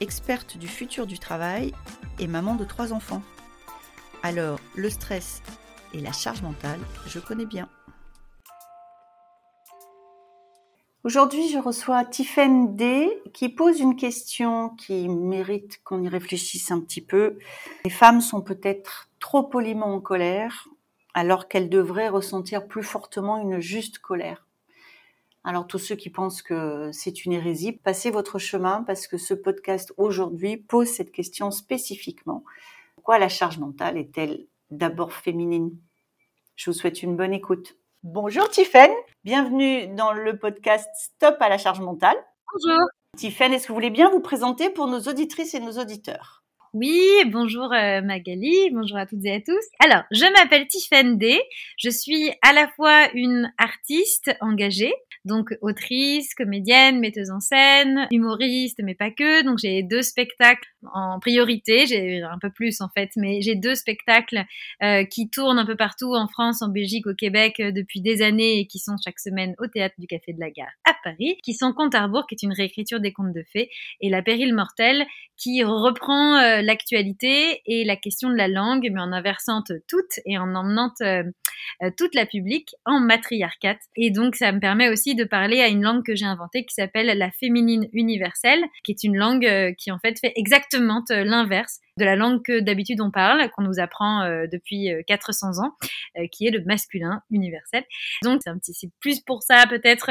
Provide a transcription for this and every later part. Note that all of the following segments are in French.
experte du futur du travail et maman de trois enfants. Alors, le stress et la charge mentale, je connais bien. Aujourd'hui, je reçois Tiffaine D qui pose une question qui mérite qu'on y réfléchisse un petit peu. Les femmes sont peut-être trop poliment en colère alors qu'elles devraient ressentir plus fortement une juste colère. Alors tous ceux qui pensent que c'est une hérésie, passez votre chemin parce que ce podcast aujourd'hui pose cette question spécifiquement. Pourquoi la charge mentale est-elle d'abord féminine? Je vous souhaite une bonne écoute. Bonjour Tiffaine, bienvenue dans le podcast Stop à la charge mentale. Bonjour. Tiffaine, est-ce que vous voulez bien vous présenter pour nos auditrices et nos auditeurs? Oui, bonjour euh, Magali, bonjour à toutes et à tous. Alors, je m'appelle Tiffaine D, je suis à la fois une artiste engagée, donc autrice, comédienne, metteuse en scène, humoriste, mais pas que. Donc j'ai deux spectacles en priorité, j'ai un peu plus en fait, mais j'ai deux spectacles euh, qui tournent un peu partout en France, en Belgique, au Québec euh, depuis des années et qui sont chaque semaine au théâtre du Café de la Gare à Paris, qui sont Conte à qui est une réécriture des contes de fées, et La Pérille mortelle, qui reprend euh, l'actualité et la question de la langue, mais en inversant toute et en emmenant toute la publique en matriarcat. Et donc ça me permet aussi de parler à une langue que j'ai inventée qui s'appelle la féminine universelle, qui est une langue euh, qui en fait fait exactement euh, l'inverse de la langue que d'habitude on parle, qu'on nous apprend euh, depuis 400 ans, qui est le masculin universel. Donc c'est plus pour ça peut-être,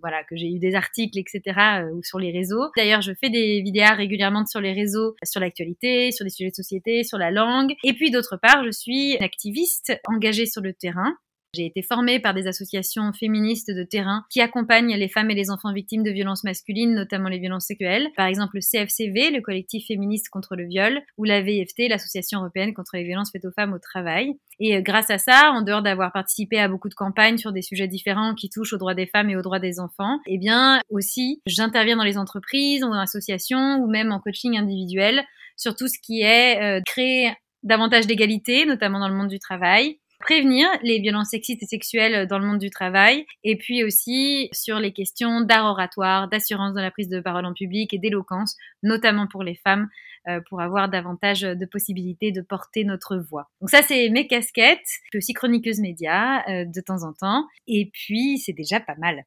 voilà, que j'ai eu des articles, etc. ou sur les réseaux. D'ailleurs, je fais des vidéos régulièrement sur les réseaux, sur l'actualité, sur des sujets de société, sur la langue. Et puis d'autre part, je suis activiste engagée sur le terrain j'ai été formée par des associations féministes de terrain qui accompagnent les femmes et les enfants victimes de violences masculines, notamment les violences sexuelles. Par exemple, le CFCV, le collectif féministe contre le viol, ou la VFT, l'association européenne contre les violences faites aux femmes au travail. Et euh, grâce à ça, en dehors d'avoir participé à beaucoup de campagnes sur des sujets différents qui touchent aux droits des femmes et aux droits des enfants, eh bien aussi, j'interviens dans les entreprises, ou dans associations, ou même en coaching individuel sur tout ce qui est euh, créer davantage d'égalité, notamment dans le monde du travail, prévenir les violences sexistes et sexuelles dans le monde du travail, et puis aussi sur les questions d'art oratoire, d'assurance dans la prise de parole en public et d'éloquence, notamment pour les femmes, euh, pour avoir davantage de possibilités de porter notre voix. Donc ça, c'est mes casquettes. Je suis aussi chroniqueuse média euh, de temps en temps, et puis c'est déjà pas mal.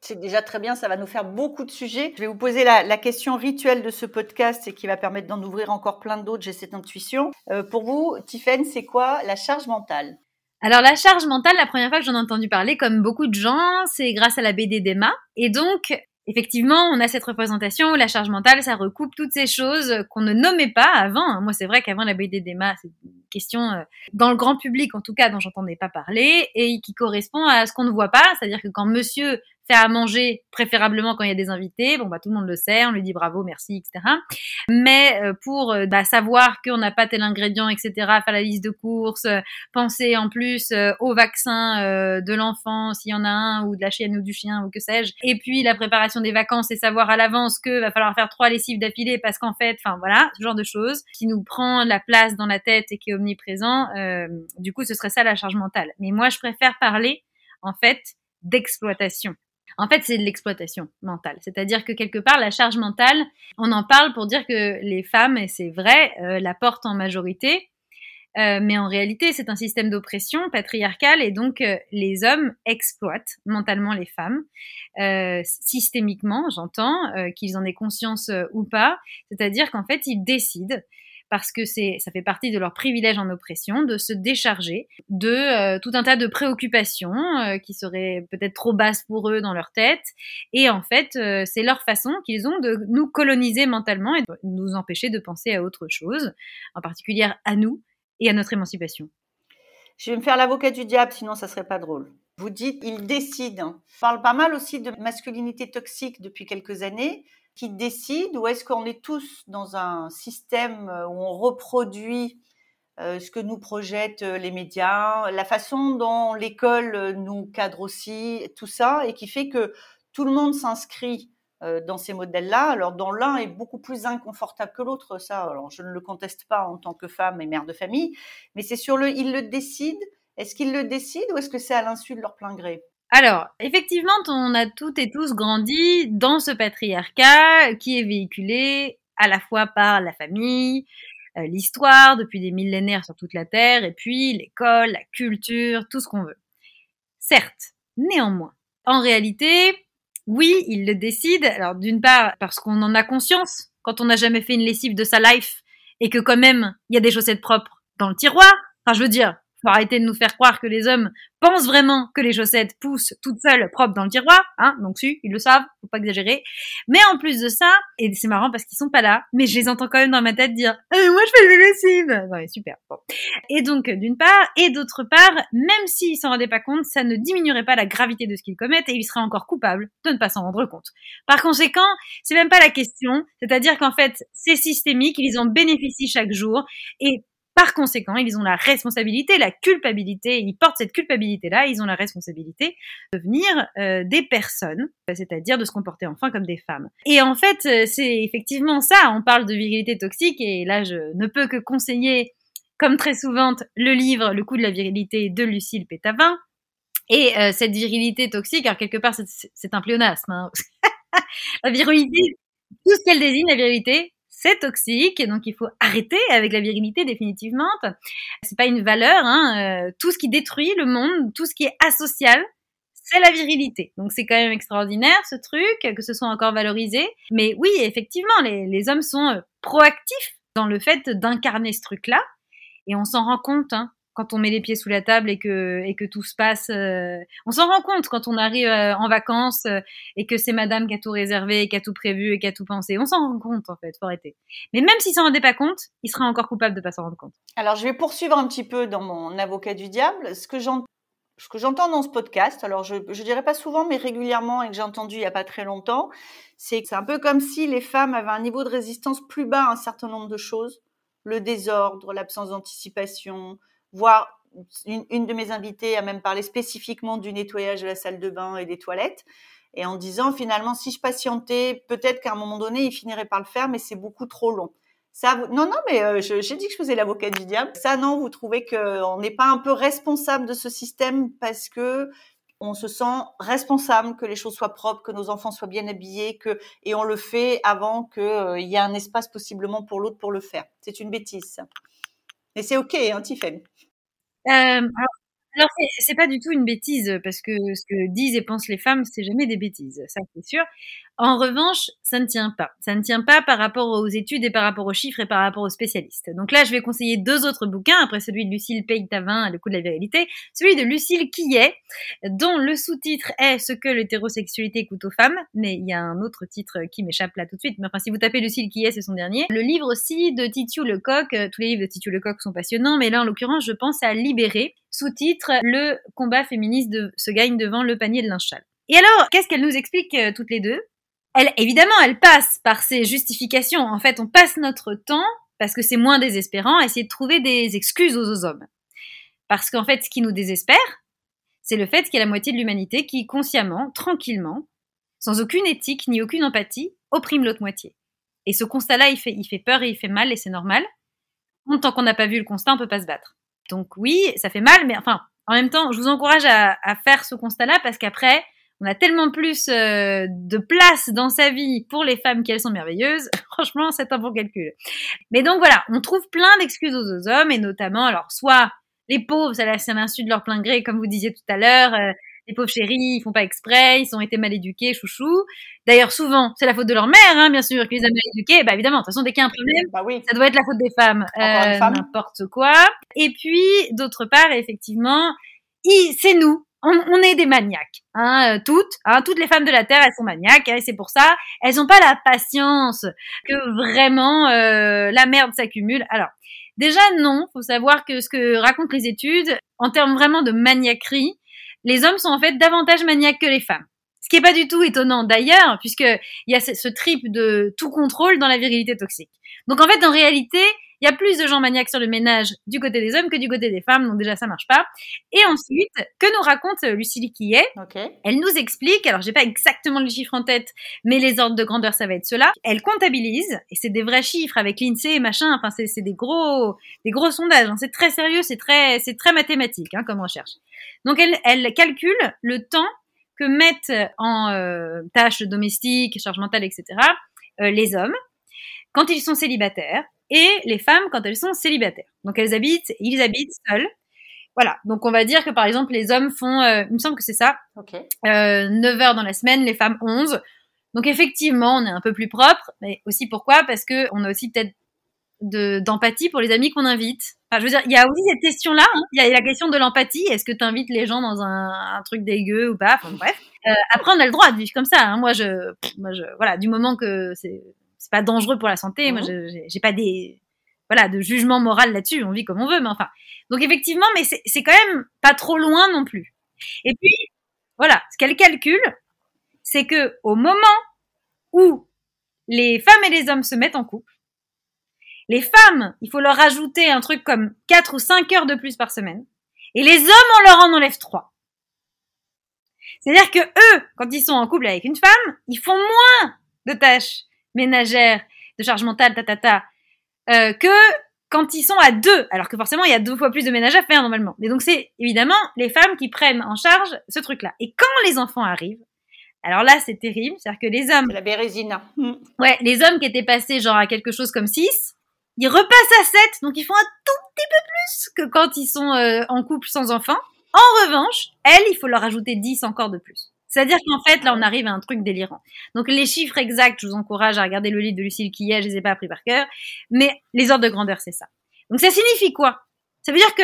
C'est déjà très bien, ça va nous faire beaucoup de sujets. Je vais vous poser la, question rituelle de ce podcast et qui va permettre d'en ouvrir encore plein d'autres, j'ai cette intuition. Euh, pour vous, Tiffaine, c'est quoi la charge mentale? Alors la charge mentale, la première fois que j'en ai entendu parler, comme beaucoup de gens, c'est grâce à la BD d'Emma. Et donc, effectivement, on a cette représentation où la charge mentale, ça recoupe toutes ces choses qu'on ne nommait pas avant. Moi, c'est vrai qu'avant la BD d'Emma, c'est une question euh, dans le grand public, en tout cas, dont j'entendais pas parler, et qui correspond à ce qu'on ne voit pas. C'est-à-dire que quand monsieur à manger, préférablement quand il y a des invités. Bon, bah, tout le monde le sait, on lui dit bravo, merci, etc. Mais euh, pour euh, bah, savoir qu'on n'a pas tel ingrédient, etc., faire la liste de courses, euh, penser en plus au vaccin de l'enfant, s'il y en a un, ou de la chienne ou du chien, ou que sais-je. Et puis la préparation des vacances et savoir à l'avance que va falloir faire trois lessives d'affilée parce qu'en fait, enfin voilà, ce genre de choses qui nous prend la place dans la tête et qui est omniprésent. du coup, ce serait ça la charge mentale. Mais moi, je préfère parler en fait d'exploitation. En fait, c'est de l'exploitation mentale. C'est-à-dire que quelque part, la charge mentale, on en parle pour dire que les femmes, et c'est vrai, euh, la portent en majorité, euh, mais en réalité, c'est un système d'oppression patriarcal et donc euh, les hommes exploitent mentalement les femmes systémiquement, j'entends, qu'ils en aient conscience ou pas. C'est-à-dire qu'en fait, ils décident parce que c'est, ça fait partie de leur privilège en oppression de se décharger de euh, tout un tas de préoccupations euh, qui seraient peut-être trop basses pour eux dans leur tête. Et en fait, euh, c'est leur façon qu'ils ont de nous coloniser mentalement et de nous empêcher de penser à autre chose, en particulier à nous et à notre émancipation. Je vais me faire l'avocat du diable, sinon ça serait pas drôle. Vous dites, ils décident. On parle pas mal aussi de masculinité toxique depuis quelques années. Qui décide ou est-ce qu'on est tous dans un système où on reproduit ce que nous projettent les médias, la façon dont l'école nous cadre aussi, tout ça, et qui fait que tout le monde s'inscrit dans ces modèles-là. Alors, dont l'un est beaucoup plus inconfortable que l'autre, ça, je ne le conteste pas en tant que femme et mère de famille, mais c'est sur le, ils le décident. Est-ce qu'ils le décident ou est-ce que c'est à l'insu de leur plein gré? Alors, effectivement, on a toutes et tous grandi dans ce patriarcat qui est véhiculé à la fois par la famille, euh, l'histoire depuis des millénaires sur toute la Terre, et puis l'école, la culture, tout ce qu'on veut. Certes, néanmoins, en réalité, oui, il le décide. Alors d'une part, parce qu'on en a conscience quand on n'a jamais fait une lessive de sa life et que quand même, il y a des chaussettes propres dans le tiroir. Enfin, je veux dire, faut arrêter de nous faire croire que les hommes pensent vraiment que les chaussettes poussent toutes seules propres dans le tiroir, hein, donc si, ils le savent, faut pas exagérer. Mais en plus de ça, et c'est marrant parce qu'ils sont pas là, mais je les entends quand même dans ma tête dire eh, moi je fais les lessives !» Ouais, super. Bon. Et donc d'une part, et d'autre part, même s'ils s'en rendaient pas compte, ça ne diminuerait pas la gravité de ce qu'ils commettent et ils seraient encore coupables de ne pas s'en rendre compte. Par conséquent, c'est même pas la question, c'est-à-dire qu'en fait, c'est systémique, ils en bénéficient chaque jour et par conséquent, ils ont la responsabilité, la culpabilité, ils portent cette culpabilité-là, ils ont la responsabilité de devenir euh, des personnes, c'est-à-dire de se comporter enfin comme des femmes. Et en fait, euh, c'est effectivement ça, on parle de virilité toxique, et là, je ne peux que conseiller, comme très souvent, le livre Le coup de la virilité de Lucille Pétavin. Et euh, cette virilité toxique, alors quelque part, c'est un pléonasme. Hein. la virilité, tout ce qu'elle désigne, la virilité, c'est toxique, donc il faut arrêter avec la virilité définitivement. C'est pas une valeur, hein. Euh, tout ce qui détruit le monde, tout ce qui est asocial, c'est la virilité. Donc c'est quand même extraordinaire ce truc, que ce soit encore valorisé. Mais oui, effectivement, les, les hommes sont euh, proactifs dans le fait d'incarner ce truc-là, et on s'en rend compte. Hein quand on met les pieds sous la table et que et tout se passe. Euh, on s'en rend compte quand on arrive euh, en vacances euh, et que c'est Madame qui a tout réservé, qui a tout prévu et qui a tout pensé. On s'en rend compte en fait, faut arrêter. Mais même s'il s'en rendait pas compte, il serait encore coupable de pas s'en rendre compte. Alors je vais poursuivre un petit peu dans mon avocat du diable. Ce que j'entends ce que j'entends dans ce podcast, alors je, je dirais pas souvent, mais régulièrement et que j'ai entendu il y a pas très longtemps, c'est que c'est un peu comme si les femmes avaient un niveau de résistance plus bas à un certain nombre de choses, le désordre, l'absence d'anticipation, voire une, de mes invitées a même parlé spécifiquement du nettoyage de la salle de bain et des toilettes, et en disant finalement si je patientais, peut-être qu'à un moment donné il finirait par le faire, mais c'est beaucoup trop long. Ça, non, non, mais euh, j'ai dit que je faisais l'avocat du diable. Ça, non, vous trouvez qu'on n'est pas un peu responsable de ce système parce que on se sent responsable que les choses soient propres, que nos enfants soient bien habillés, que et on le fait avant qu'il euh, y ait un espace possiblement pour l'autre pour le faire. C'est une bêtise. Et c'est ok, hein, alors, c'est pas du tout une bêtise parce que ce que disent et pensent les femmes, c'est jamais des bêtises, ça c'est sûr. En revanche, ça ne tient pas. Ça ne tient pas par rapport aux études et par rapport aux chiffres et par rapport aux spécialistes. Donc là, je vais conseiller deux autres bouquins, après celui de Lucille Peytavin, Le coup de la virilité, celui de Lucille Quillet, dont le sous-titre est Ce que l'hétérosexualité coûte aux femmes, mais il y a un autre titre qui m'échappe là tout de suite, mais enfin, si vous tapez Lucille Quillet, c'est son dernier. Le livre aussi de Titiou Lecoq, tous les livres de Titiou Lecoq sont passionnants, mais là, en l'occurrence, je pense à Libérer, sous-titre Le combat féministe se gagne devant le panier de linchal. Et alors, qu'est-ce qu'elle nous explique euh, toutes les deux? Elle, évidemment, elle passe par ces justifications. En fait, on passe notre temps, parce que c'est moins désespérant, à essayer de trouver des excuses aux, hommes. Parce qu'en fait, ce qui nous désespère, c'est le fait qu'il y a la moitié de l'humanité qui, consciemment, tranquillement, sans aucune éthique ni aucune empathie, opprime l'autre moitié. Et ce constat-là, il fait, peur et il fait mal, et c'est normal. Tant qu'on n'a pas vu le constat, on peut pas se battre. Donc oui, ça fait mal, mais enfin, en même temps, je vous encourage à faire ce constat-là parce qu'après, on a tellement plus euh, de place dans sa vie pour les femmes qu'elles sont merveilleuses. Franchement, c'est un bon calcul. Mais donc voilà, on trouve plein d'excuses aux, hommes et notamment, alors soit les pauvres, ça c'est l'insu de leur plein gré, comme vous disiez tout à l'heure. Euh, les pauvres chéris, ils font pas exprès, ils ont été mal éduqués, chouchou. D'ailleurs, souvent, c'est la faute de leur mère, hein, bien sûr, qu'ils les a mal éduqués. Bah évidemment, de toute façon, dès qu'il y a un problème, bah oui. ça doit être la faute des femmes, euh, n'importe quoi. Et puis, d'autre part, effectivement, c'est nous, on, est des maniaques, hein, euh, toutes, hein, toutes les femmes de la terre, elles sont maniaques, et c'est pour ça, elles n'ont pas la patience que vraiment euh, la merde s'accumule. Alors, déjà non, faut savoir que ce que racontent les études, en termes vraiment de maniaquerie, les hommes sont en fait davantage maniaques que les femmes. Ce qui est pas du tout étonnant d'ailleurs, puisque il y a ce trip de tout contrôle dans la virilité toxique. Donc en fait, en réalité, il y a plus de gens maniaques sur le ménage du côté des hommes que du côté des femmes, donc déjà ça marche pas. Et ensuite, que nous raconte Lucie Quillet Elle nous explique, alors j'ai pas exactement les chiffres en tête, mais les ordres de grandeur ça va être cela. Elle comptabilise et c'est des vrais chiffres avec l'Insee et machin. Enfin c'est des gros des gros sondages. Hein. C'est très sérieux, c'est très c'est très mathématique hein, comme recherche. Donc elle elle calcule le temps que mettent en euh, tâches domestiques, charge mentale, etc. Euh, les hommes quand ils sont célibataires et les femmes quand elles sont célibataires. Donc elles habitent, ils habitent seuls. Voilà, donc on va dire que par exemple les hommes font, euh, il me semble que c'est ça, euh, 9 heures dans la semaine, les femmes 11. Donc effectivement, on est un peu plus propre, mais aussi pourquoi? Parce que on a aussi peut-être d'empathie pour les amis qu'on invite. Enfin, je veux dire, il y a aussi cette question-là. Hein. Il y a la question de l'empathie. Est-ce que tu invites les gens dans un, un, truc dégueu ou pas? Enfin bref. Euh, après, on a le droit de vivre comme ça. Hein. Moi, je, moi, je, voilà, du moment que c'est c'est pas dangereux pour la santé. Moi, mhm. j'ai pas des voilà de jugement moral là-dessus. On vit comme on veut, mais enfin. Donc effectivement, mais c'est quand même pas trop loin non plus. Et puis voilà, ce qu'elle calcule, c'est que au moment où les femmes et les hommes se mettent en couple, les femmes, il faut leur ajouter un truc comme 4 ou 5 heures de plus par semaine, et les hommes, on leur en enlève 3. C'est-à-dire que eux, quand ils sont en couple avec une femme, ils font moins de tâches ménagère, de charge mentale, ta, ta, ta euh, que quand ils sont à deux, alors que forcément il y a deux fois plus de ménage à faire normalement. Mais donc c'est évidemment les femmes qui prennent en charge ce truc-là. Et quand les enfants arrivent, alors là c'est terrible, c'est-à-dire que les hommes, la bérésina. Mm. Ouais, les hommes qui étaient passés genre à quelque chose comme 6, ils repassent à 7, donc ils font un tout petit peu plus que quand ils sont euh, en couple sans enfants. En revanche, elles, il faut leur ajouter 10 encore de plus. C'est-à-dire qu'en fait, là, on arrive à un truc délirant. Donc, les chiffres exacts, je vous encourage à regarder le livre de Lucille Quillet, je les ai pas appris par cœur, mais les ordres de grandeur, c'est ça. Donc, ça signifie quoi? Ça veut dire que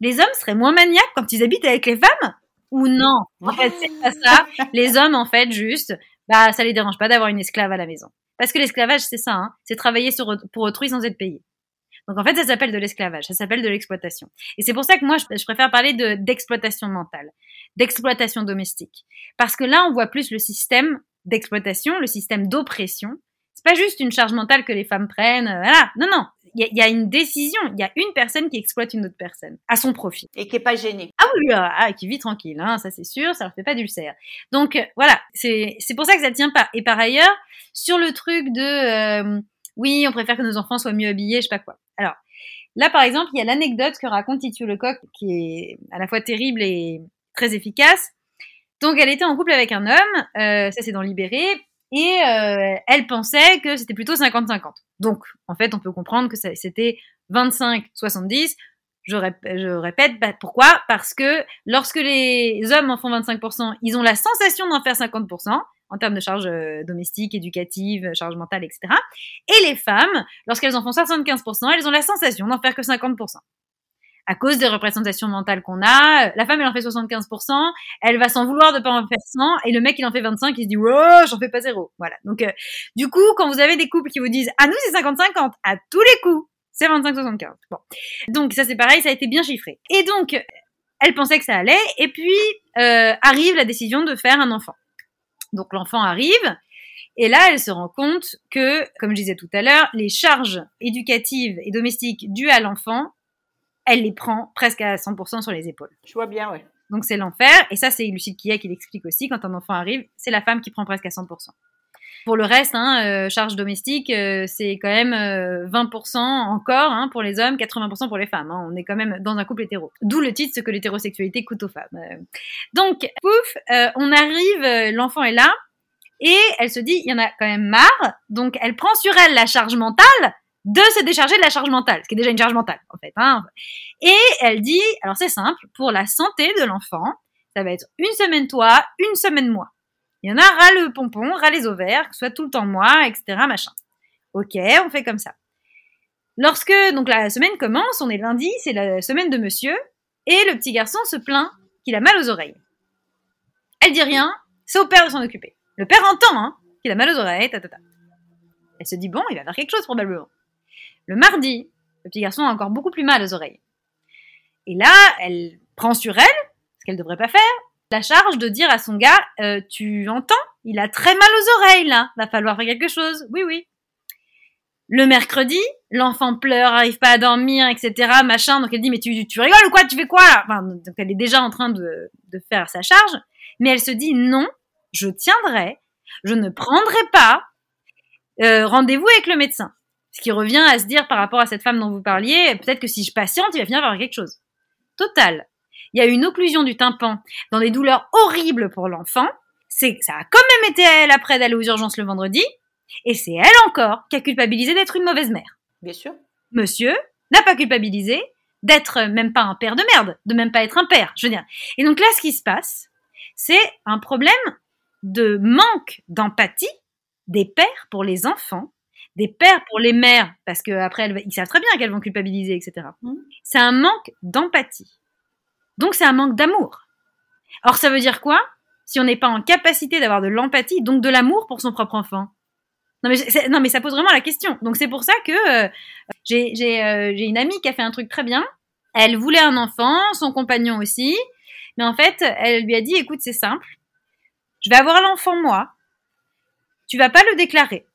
les hommes seraient moins maniaques quand ils habitent avec les femmes? Ou non? En fait, c'est pas ça. Les hommes, en fait, juste, bah, ça les dérange pas d'avoir une esclave à la maison. Parce que l'esclavage, c'est ça, hein, c'est travailler pour autrui sans être payé. Donc en fait, ça s'appelle de l'esclavage, ça s'appelle de l'exploitation. Et c'est pour ça que moi, je, préfère parler de d'exploitation mentale, d'exploitation domestique, parce que là, on voit plus le système d'exploitation, le système d'oppression. C'est pas juste une charge mentale que les femmes prennent, euh, voilà. Non, non. Il y, a une décision, il y a une personne qui exploite une autre personne à son profit. Et qui est pas gênée. Ah oui, ah, ah, qui vit tranquille, hein, ça c'est sûr, ça leur fait pas d'ulcère. Donc euh, voilà, c'est pour ça que ça tient pas. Et par ailleurs, sur le truc de euh, oui, on préfère que nos enfants soient mieux habillés, je sais pas quoi. Alors, là, par exemple, il y a l'anecdote que raconte Titu Lecoq, qui est à la fois terrible et très efficace. Donc, elle était en couple avec un homme, euh, ça c'est dans Libéré, et euh, elle pensait que c'était plutôt 50-50. Donc, en fait, on peut comprendre que c'était 25-70. Je, je, répète, bah, pourquoi? Parce que lorsque les hommes en font 25%, ils ont la sensation d'en faire 50%, en termes de charges euh, domestiques, éducatives, charges mentales, etc. Et les femmes, lorsqu'elles en font 75%, elles ont la sensation d'en faire que 50%. À cause des représentations mentales qu'on a, la femme elle en fait 75%, elle va s'en vouloir de pas en faire 100, et le mec il en fait 25, il se dit oh j'en fais pas zéro. Voilà. Donc euh, du coup quand vous avez des couples qui vous disent ah nous c'est 50-50 à tous les coups, c'est 25-75. Bon. Donc ça c'est pareil, ça a été bien chiffré. Et donc elle pensait que ça allait, et puis euh, arrive la décision de faire un enfant. Donc l'enfant arrive et là elle se rend compte que, comme je disais tout à l'heure, les charges éducatives et domestiques dues à l'enfant, elle les prend presque à 100% sur les épaules. Je vois bien, ouais. Donc c'est l'enfer et ça c'est Lucide Quillet qui l'explique aussi quand un enfant arrive, c'est la femme qui prend presque à 100%. Pour le reste, hein, euh, charge domestique, euh, c'est quand même 20% euh, encore hein, pour les hommes, 80% pour les femmes. Hein. On est quand même dans un couple hétéro. D'où le titre, ce que l'hétérosexualité coûte aux femmes. Donc, pouf, on arrive, l'enfant est là, et elle se dit, il y en a quand même marre, donc elle prend sur elle la charge mentale de se décharger de la charge mentale, ce qui est déjà une charge mentale en fait. Et elle dit, alors c'est simple, pour la santé de l'enfant, ça va être une semaine toi, une semaine moi. Il y en a ras le pompon, ras les ovaires, que ce soit tout le temps moi, etc. Machin. Ok, on fait comme ça. Lorsque donc la semaine commence, on est lundi, c'est la semaine de monsieur, et le petit garçon se plaint qu'il a mal aux oreilles. Elle dit rien, c'est au père de s'en occuper. Le père entend hein, qu'il a mal aux oreilles, ta, ta, ta. Elle se dit bon, il va faire quelque chose probablement. Le mardi, le petit garçon a encore beaucoup plus mal aux oreilles. Et là, elle prend sur elle, ce qu'elle ne devrait pas faire, la charge de dire à son gars, euh, tu entends, il a très mal aux oreilles là, va falloir faire quelque chose. Oui, oui. Le mercredi, l'enfant pleure, arrive pas à dormir, etc., machin. Donc elle dit, mais tu, tu rigoles ou quoi? Tu fais quoi enfin, Donc elle est déjà en train de, de faire sa charge, mais elle se dit, non, je tiendrai, je ne prendrai pas euh, rendez-vous avec le médecin. Ce qui revient à se dire par rapport à cette femme dont vous parliez, peut-être que si je patiente, il va finir par quelque chose. Total. Il y a une occlusion du tympan dans des douleurs horribles pour l'enfant. C'est ça a quand même été elle après d'aller aux urgences le vendredi. Et c'est elle encore qui a culpabilisé d'être une mauvaise mère. Bien sûr. Monsieur n'a pas culpabilisé d'être même pas un père de merde, de même pas être un père, je veux dire. Et donc là, ce qui se passe, c'est un problème de manque d'empathie des pères pour les enfants, des pères pour les mères, parce qu'après, ils savent très bien qu'elles vont culpabiliser, etc. Mmh. C'est un manque d'empathie. Donc c'est un manque d'amour. Or, ça veut dire quoi? Si on n'est pas en capacité d'avoir de l'empathie, donc de l'amour pour son propre enfant. Non mais, non ça pose vraiment la question. Donc c'est pour ça que euh, j'ai euh, une amie qui a fait un truc très bien. Elle voulait un enfant, son compagnon aussi. Mais en fait, elle lui a dit, écoute, c'est simple. Je vais avoir l'enfant moi. Tu vas pas le déclarer.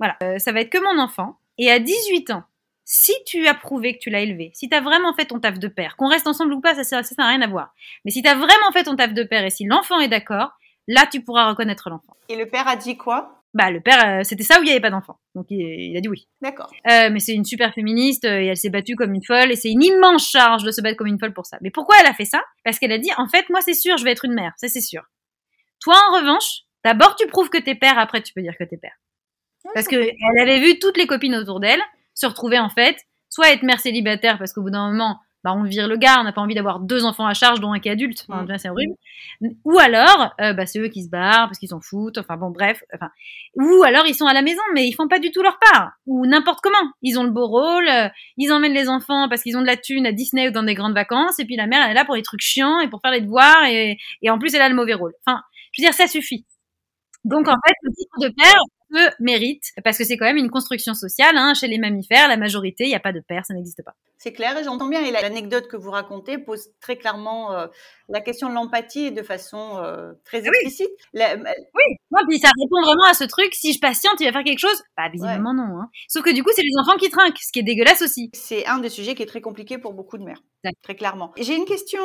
Voilà, euh, ça va être que mon enfant. Et à 18 ans, si tu as prouvé que tu l'as élevé, si tu as vraiment fait ton taf de père, qu'on reste ensemble ou pas, ça n'a rien à voir. Mais si tu as vraiment fait ton taf de père et si l'enfant est d'accord, là, tu pourras reconnaître l'enfant. Et le père a dit quoi? Bah le père, euh, c'était ça où il n'y avait pas d'enfant. Donc il, a dit oui. D'accord. Euh, mais c'est une super féministe euh, et elle s'est battue comme une folle et c'est une immense charge de se battre comme une folle pour ça. Mais pourquoi elle a fait ça? Parce qu'elle a dit en fait moi c'est sûr je vais être une mère, ça c'est sûr. Toi en revanche, d'abord tu prouves que t'es père, après tu peux dire que t'es père. Parce que elle avait vu toutes les copines autour d'elle se retrouver en fait, soit être mère célibataire parce qu'au bout d'un moment, bah, on vire le gars, on n'a pas envie d'avoir deux enfants à charge, dont un qui est adulte, enfin, mm. c'est horrible. Ou alors, euh, bah, c'est eux qui se barrent parce qu'ils s'en foutent, enfin bon, bref. Enfin, ou alors ils sont à la maison, mais ils font pas du tout leur part, ou n'importe comment. Ils ont le beau rôle, euh, ils emmènent les enfants parce qu'ils ont de la thune à Disney ou dans des grandes vacances, et puis la mère elle est là pour les trucs chiants et pour faire les devoirs, et, et en plus elle a le mauvais rôle. Enfin, je veux dire, ça suffit. Donc en fait, le titre de père, mérite, parce que c'est quand même une construction sociale. Hein. Chez les mammifères, la majorité, il n'y a pas de père, ça n'existe pas. C'est clair et j'entends bien. Et l'anecdote que vous racontez pose très clairement euh, la question de l'empathie de façon euh, très explicite. Euh, oui, non, puis ça répond vraiment à ce truc. Si je patiente, il va faire quelque chose? Bah, visiblement non. Hein. Sauf que du coup, c'est les enfants qui trinquent, ce qui est dégueulasse aussi. C'est un des sujets qui est très compliqué pour beaucoup de mères, très clairement. J'ai une question.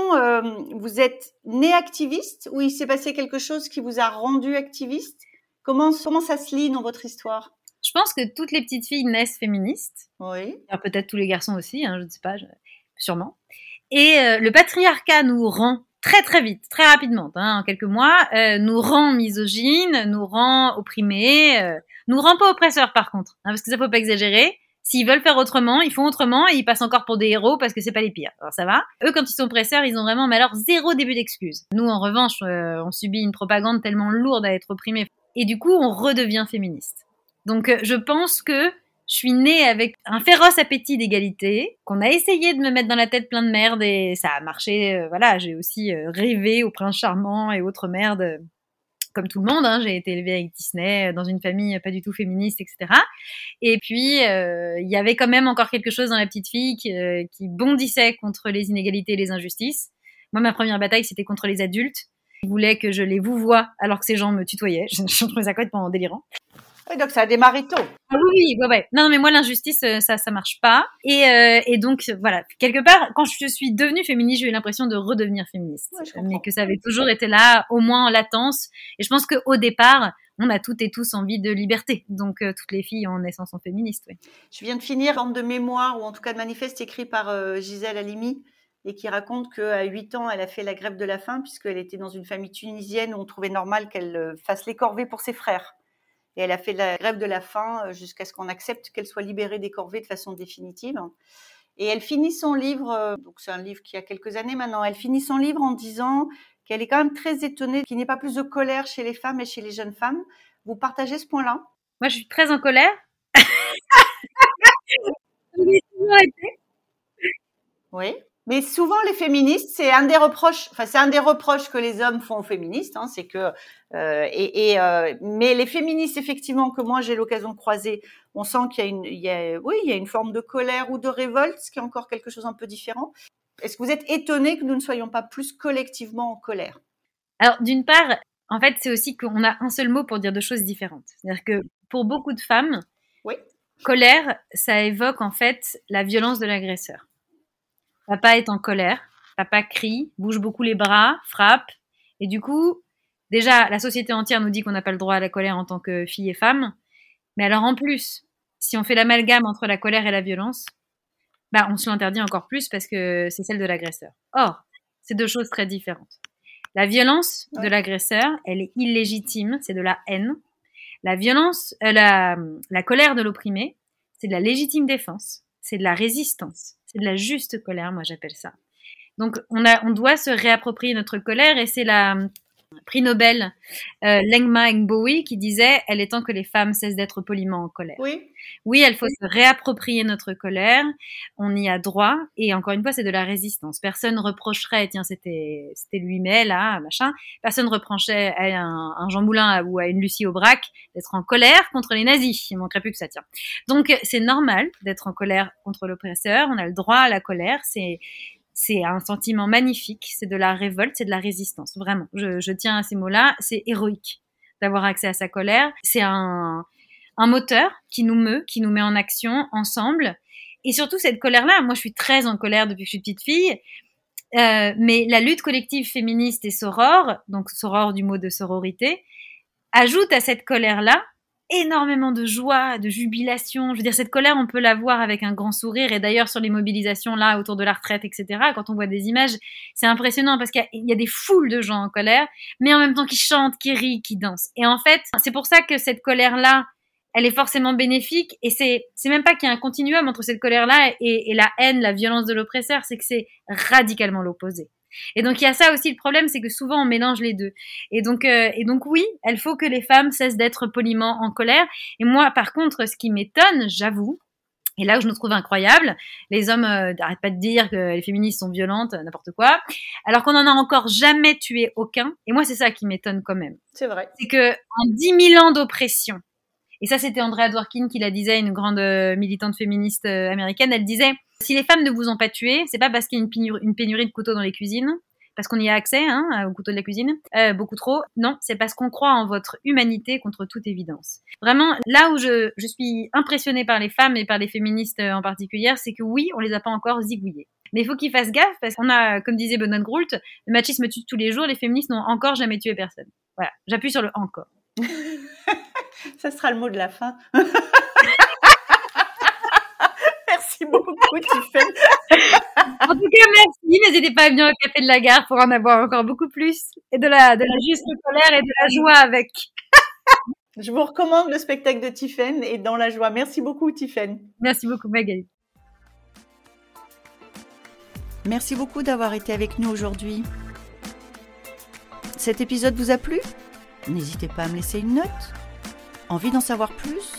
vous êtes né activiste ou il s'est passé quelque chose qui vous a rendu activiste? Comment, comment ça se lit dans votre histoire? Je pense que toutes les petites filles naissent féministes. Oui. peut-être tous les garçons aussi, hein, je ne sais pas, sûrement. Et euh, le patriarcat nous rend très très vite, très rapidement, hein, en quelques mois, euh, nous rend misogynes, nous rend opprimés, euh, nous rend pas oppresseurs par contre, hein, parce que ça faut pas exagérer. S'ils veulent faire autrement, ils font autrement et ils passent encore pour des héros parce que c'est pas les pires. Alors ça va. Eux, quand ils sont oppresseurs, ils ont vraiment, mais alors zéro début d'excuse. Nous, en revanche, on subit une propagande tellement lourde à être opprimés et du coup, on redevient féministe. Donc, euh, je pense que je suis née avec un féroce appétit d'égalité, qu'on a essayé de me mettre dans la tête plein de merde et ça a marché. Euh, voilà, j'ai aussi euh, rêvé au prince charmant et autres merdes, comme tout le monde. Hein. J'ai été élevée avec Disney, dans une famille pas du tout féministe, etc. Et puis, il y avait quand même encore quelque chose dans la petite fille qui, qui bondissait contre les inégalités et les injustices. Moi, ma première bataille, c'était contre les adultes. Ils voulaient que je les vous vois alors que ces gens me tutoyaient. Je, je trouvais ça complètement délirant. Oui, donc ça a démarré tôt. Ah oui, ouais, ouais. Non, mais moi l'injustice, euh, ça, ça marche pas. Et, euh, et donc voilà, quelque part, quand je suis devenue féministe, j'ai eu l'impression de redevenir féministe, mais que ça avait toujours été là, au moins en latence. Et je pense qu'au départ, on a toutes et tous envie de liberté. Donc euh, toutes les filles en naissance sont féministes. Oui. Je viens de finir un de mémoire ou en tout cas de manifeste écrit par Gisèle Halimi et qui raconte qu'à 8 ans, elle a fait la grève de la faim puisqu'elle était dans une famille tunisienne où on trouvait normal qu'elle euh, fasse les corvées pour ses frères. Et elle a fait la grève de la faim euh, jusqu'à ce qu'on accepte qu'elle soit libérée des corvées de façon définitive. Et elle finit son livre, euh, donc c'est un livre qui a quelques années maintenant, elle finit son livre en disant qu'elle est quand même très étonnée qu'il n'y ait pas plus de colère chez les femmes et chez les jeunes femmes. Vous partagez ce point-là? Moi, je suis très en colère. oui. Mais souvent, les féministes, c'est un des reproches, enfin, c'est un des reproches que les hommes font aux féministes, hein, c'est que, euh, et, et euh, mais les féministes, effectivement, que moi j'ai l'occasion de croiser, on sent qu'il y a une, il y a, oui, il y a une forme de colère ou de révolte, ce qui est encore quelque chose un peu différent. Est-ce que vous êtes étonné que nous ne soyons pas plus collectivement en colère? Alors, d'une part, en fait, c'est aussi qu'on a un seul mot pour dire deux choses différentes. C'est-à-dire que pour beaucoup de femmes, Oui. colère, ça évoque en fait la violence de l'agresseur. Papa est en colère, papa crie, bouge beaucoup les bras, frappe, et du coup, déjà, la société entière nous dit qu'on n'a pas le droit à la colère en tant que fille et femme. Mais alors en plus, si on fait l'amalgame entre la colère et la violence, bah, on se l'interdit encore plus parce que c'est celle de l'agresseur. Or, c'est deux choses très différentes. La violence de l'agresseur, elle est illégitime, c'est de la haine. La violence, euh, la, la colère de l'opprimé, c'est de la légitime défense, c'est de la résistance, c'est de la juste colère, moi j'appelle ça. Donc on, a, on doit se réapproprier notre colère et c'est la prix Nobel euh, Lengma Ngbowi qui disait Elle est temps que les femmes cessent d'être poliment en colère. Oui. Oui, il faut se réapproprier notre colère. On y a droit. Et encore une fois, c'est de la résistance. Personne reprocherait, tiens, c'était, c'était lui, mais là, machin. Personne reprocherait à un, un Jean Moulin ou à une Lucie Aubrac d'être en colère contre les nazis. Il manquerait plus que ça, tiens. Donc, c'est normal d'être en colère contre l'oppresseur. On a le droit à la colère. C'est, c'est un sentiment magnifique. C'est de la révolte, c'est de la résistance. Vraiment. Je, tiens à ces mots-là. C'est héroïque d'avoir accès à sa colère. C'est un, un moteur qui nous meut, qui nous met en action ensemble. Et surtout cette colère-là, moi je suis très en colère depuis que je suis petite fille, euh, mais la lutte collective féministe et sorore, donc sorore du mot de sororité, ajoute à cette colère-là énormément de joie, de jubilation. Je veux dire, cette colère, on peut la voir avec un grand sourire. Et d'ailleurs, sur les mobilisations là autour de la retraite, etc., quand on voit des images, c'est impressionnant parce qu'il y, a- des foules de gens en colère, mais en même temps qui chantent, qui rient, qui dansent. Et en fait, c'est pour ça que cette colère-là, elle est forcément bénéfique. Et c'est, c'est même pas qu'il y a un continuum entre cette colère-là et, et la haine, la violence de l'oppresseur, c'est que c'est radicalement l'opposé. Et donc il y a ça aussi le problème, c'est que souvent on mélange les deux. Et donc, euh, et donc oui, il faut que les femmes cessent d'être poliment en colère. Et moi, par contre, ce qui m'étonne, j'avoue, et là où je nous trouve incroyable, les hommes euh, n'arrêtent pas de dire que les féministes sont violentes, euh, n'importe quoi, alors qu'on en a encore jamais tué aucun. Et moi, c'est ça qui m'étonne quand même C'est vrai. c'est que en 10 000 ans d'oppression, et ça c'était Andrea Dworkin qui la disait, une grande euh, militante féministe euh, américaine, elle disait si les femmes ne vous ont pas tué, c'est pas parce qu'il y a une pénurie, de couteaux dans les cuisines, parce qu'on y a accès hein, aux couteaux de la cuisine, euh, beaucoup trop. Non, c'est parce qu'on croit en votre humanité contre toute évidence. Vraiment, là où je, je suis impressionnée par les femmes et par les féministes euh, en particulier, c'est que oui, on les a pas encore zigouillées. Mais il faut qu'ils fassent gaffe parce qu'on a, comme disait Benoît Groult, le machisme tue tous les jours, les féministes n'ont encore jamais tué personne. Voilà, j'appuie sur le encore. Ça sera le mot de la fin. Merci beaucoup, Tiffany. En tout cas, merci. N'hésitez pas à venir au Café de la Gare pour en avoir encore beaucoup plus. Et de la, de la juste colère et de la joie avec. Je vous recommande le spectacle de Tiffen et dans la joie. Merci beaucoup, Tiffen. Merci beaucoup, Magali. Merci beaucoup d'avoir été avec nous aujourd'hui. Cet épisode vous a plu? N'hésitez pas à me laisser une note. Envie d'en savoir plus?